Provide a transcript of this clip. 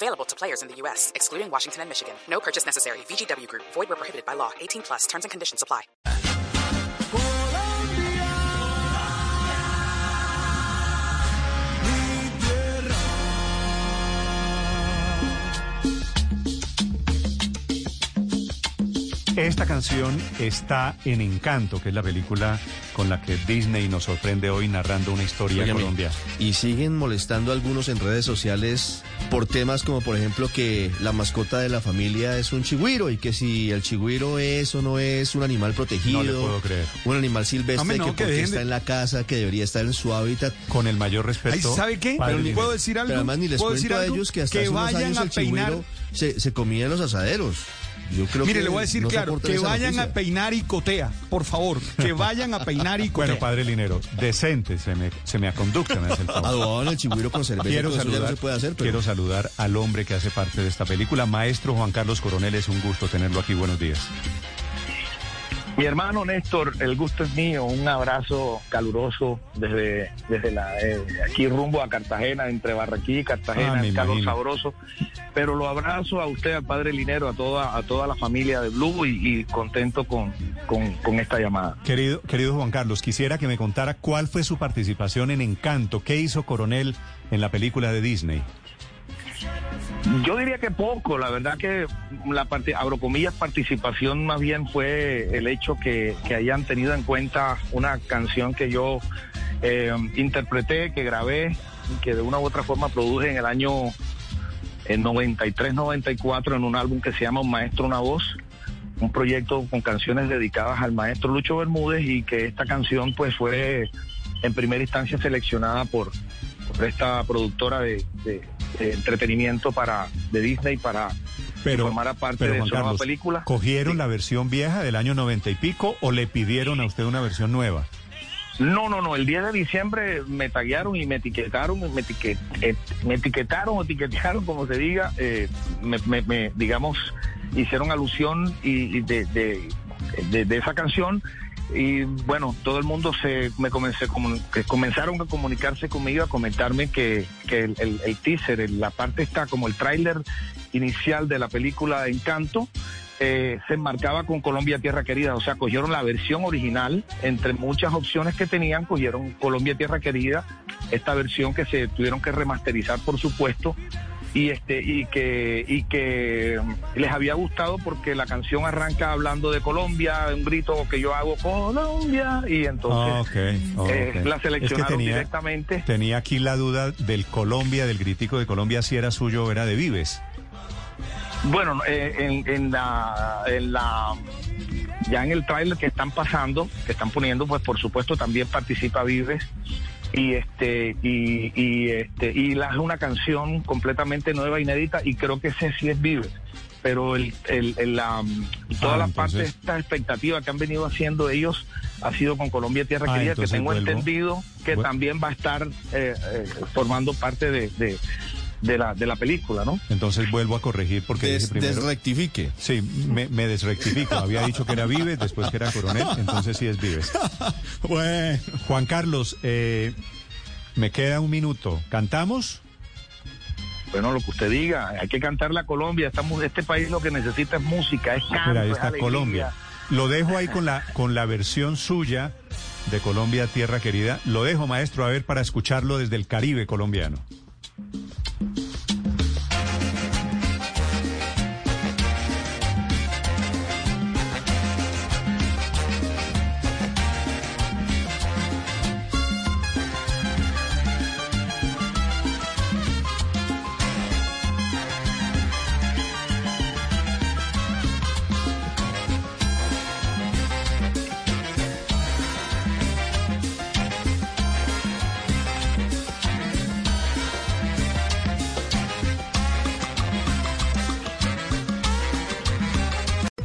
Available to players in the U.S., excluding Washington and Michigan. No purchase necessary. VGW Group. Void where prohibited by law. 18 plus. Terms and conditions apply. Esta canción está en Encanto, que es la película con la que Disney nos sorprende hoy narrando una historia Óigame, Colombia. Y siguen molestando a algunos en redes sociales por temas como, por ejemplo, que la mascota de la familia es un chigüiro y que si el chigüiro es o no es un animal protegido, No le puedo creer. un animal silvestre no, que que porque está de- en la casa, que debería estar en su hábitat. Con el mayor Ay, respeto. ¿Sabe qué? Pero Linero. puedo decir algo. Pero además ni les ¿Puedo cuento decir a ellos que hasta que hace unos vayan años a el peinar. chigüiro se, se comía en los asaderos. Yo creo Mire, que le voy a decir no claro, que vayan a peinar y cotea, por favor, que vayan a peinar y. Bueno, padre Linero, decente, se me, se me aconducta, me hace el favor. El chigüiro con cerveza, Quiero pues saludar, no se puede hacer, pero quiero saludar al hombre que hace parte de esta película, maestro Juan Carlos Coronel. Es un gusto tenerlo aquí. Buenos días. Mi hermano Néstor, el gusto es mío. Un abrazo caluroso desde, desde la, eh, aquí rumbo a Cartagena, entre Barranquilla y Cartagena, Ah, el calor imagino. sabroso. Pero lo abrazo a usted, al padre Linero, a toda, a toda la familia de Blue y, y contento con, con, con esta llamada. Querido, querido Juan Carlos, quisiera que me contara cuál fue su participación en Encanto. ¿Qué hizo Coronel en la película de Disney? Yo diría que poco, la verdad que la parte, abro comillas, participación más bien fue el hecho que, hayan tenido en cuenta una canción que yo eh, interpreté, que grabé, que de una u otra forma produje en el año en 93-94 en un álbum que se llama Un Maestro, una voz, un proyecto con canciones dedicadas al maestro Lucho Bermúdez y que esta canción pues fue en primera instancia seleccionada por, esta productora de- de entretenimiento para de Disney para que formara parte pero, de Juan su nueva película. ¿Cogieron Sí. la versión vieja del año noventa y pico o le pidieron a usted una versión nueva? No, no, no. El 10 de diciembre me taguearon y me etiquetaron, me, etiquet- eh, me etiquetaron o etiquetaron, como se diga, eh, me, me- me, digamos, hicieron alusión y, y de, de, de- de esa canción. Y bueno, todo el mundo se me comenzaron a comunicarse conmigo, a comentarme que, que el, teaser, la parte está como el tráiler inicial de la película Encanto, eh, se enmarcaba con Colombia Tierra Querida, o sea, cogieron la versión original, entre muchas opciones que tenían, cogieron Colombia Tierra Querida, esta versión que se tuvieron que remasterizar, por supuesto, y este y que y que les había gustado porque la canción arranca hablando de Colombia, un grito que yo hago Colombia y entonces Ah, ok. eh, la Es que seleccionaron tenía, directamente. tenía aquí la duda del Colombia, del gritico de Colombia, si era suyo o era de Vives. Bueno, eh, en, en la, en la ya en el tráiler que están pasando, que están poniendo, pues por supuesto también participa Vives y este y, y este y la es una canción completamente nueva, inédita y creo que ese sí es Vives. Pero el, el, el, la, toda Ah, la entonces- parte de esta expectativa que han venido haciendo ellos ha sido con Colombia Tierra Ah, Querida, que tengo vuelvo. entendido que también va a estar eh, eh, formando parte de, de, de la, de la película, ¿no? Entonces vuelvo a corregir porque des- dije primero... desrectifique. Sí, me, me desrectifico. Había dicho que era Vives, después que era Coronel, entonces sí es Vives. Bueno. Juan Carlos, eh, me queda un minuto. ¿Cantamos? Bueno, lo que usted diga, hay que cantarle a Colombia. Estamos, este país lo que necesita es música, es canto, Mira, ahí es está. Colombia. Lo dejo ahí con la, con la versión suya de Colombia, Tierra Querida. Lo dejo, maestro, a ver, para escucharlo desde el Caribe colombiano.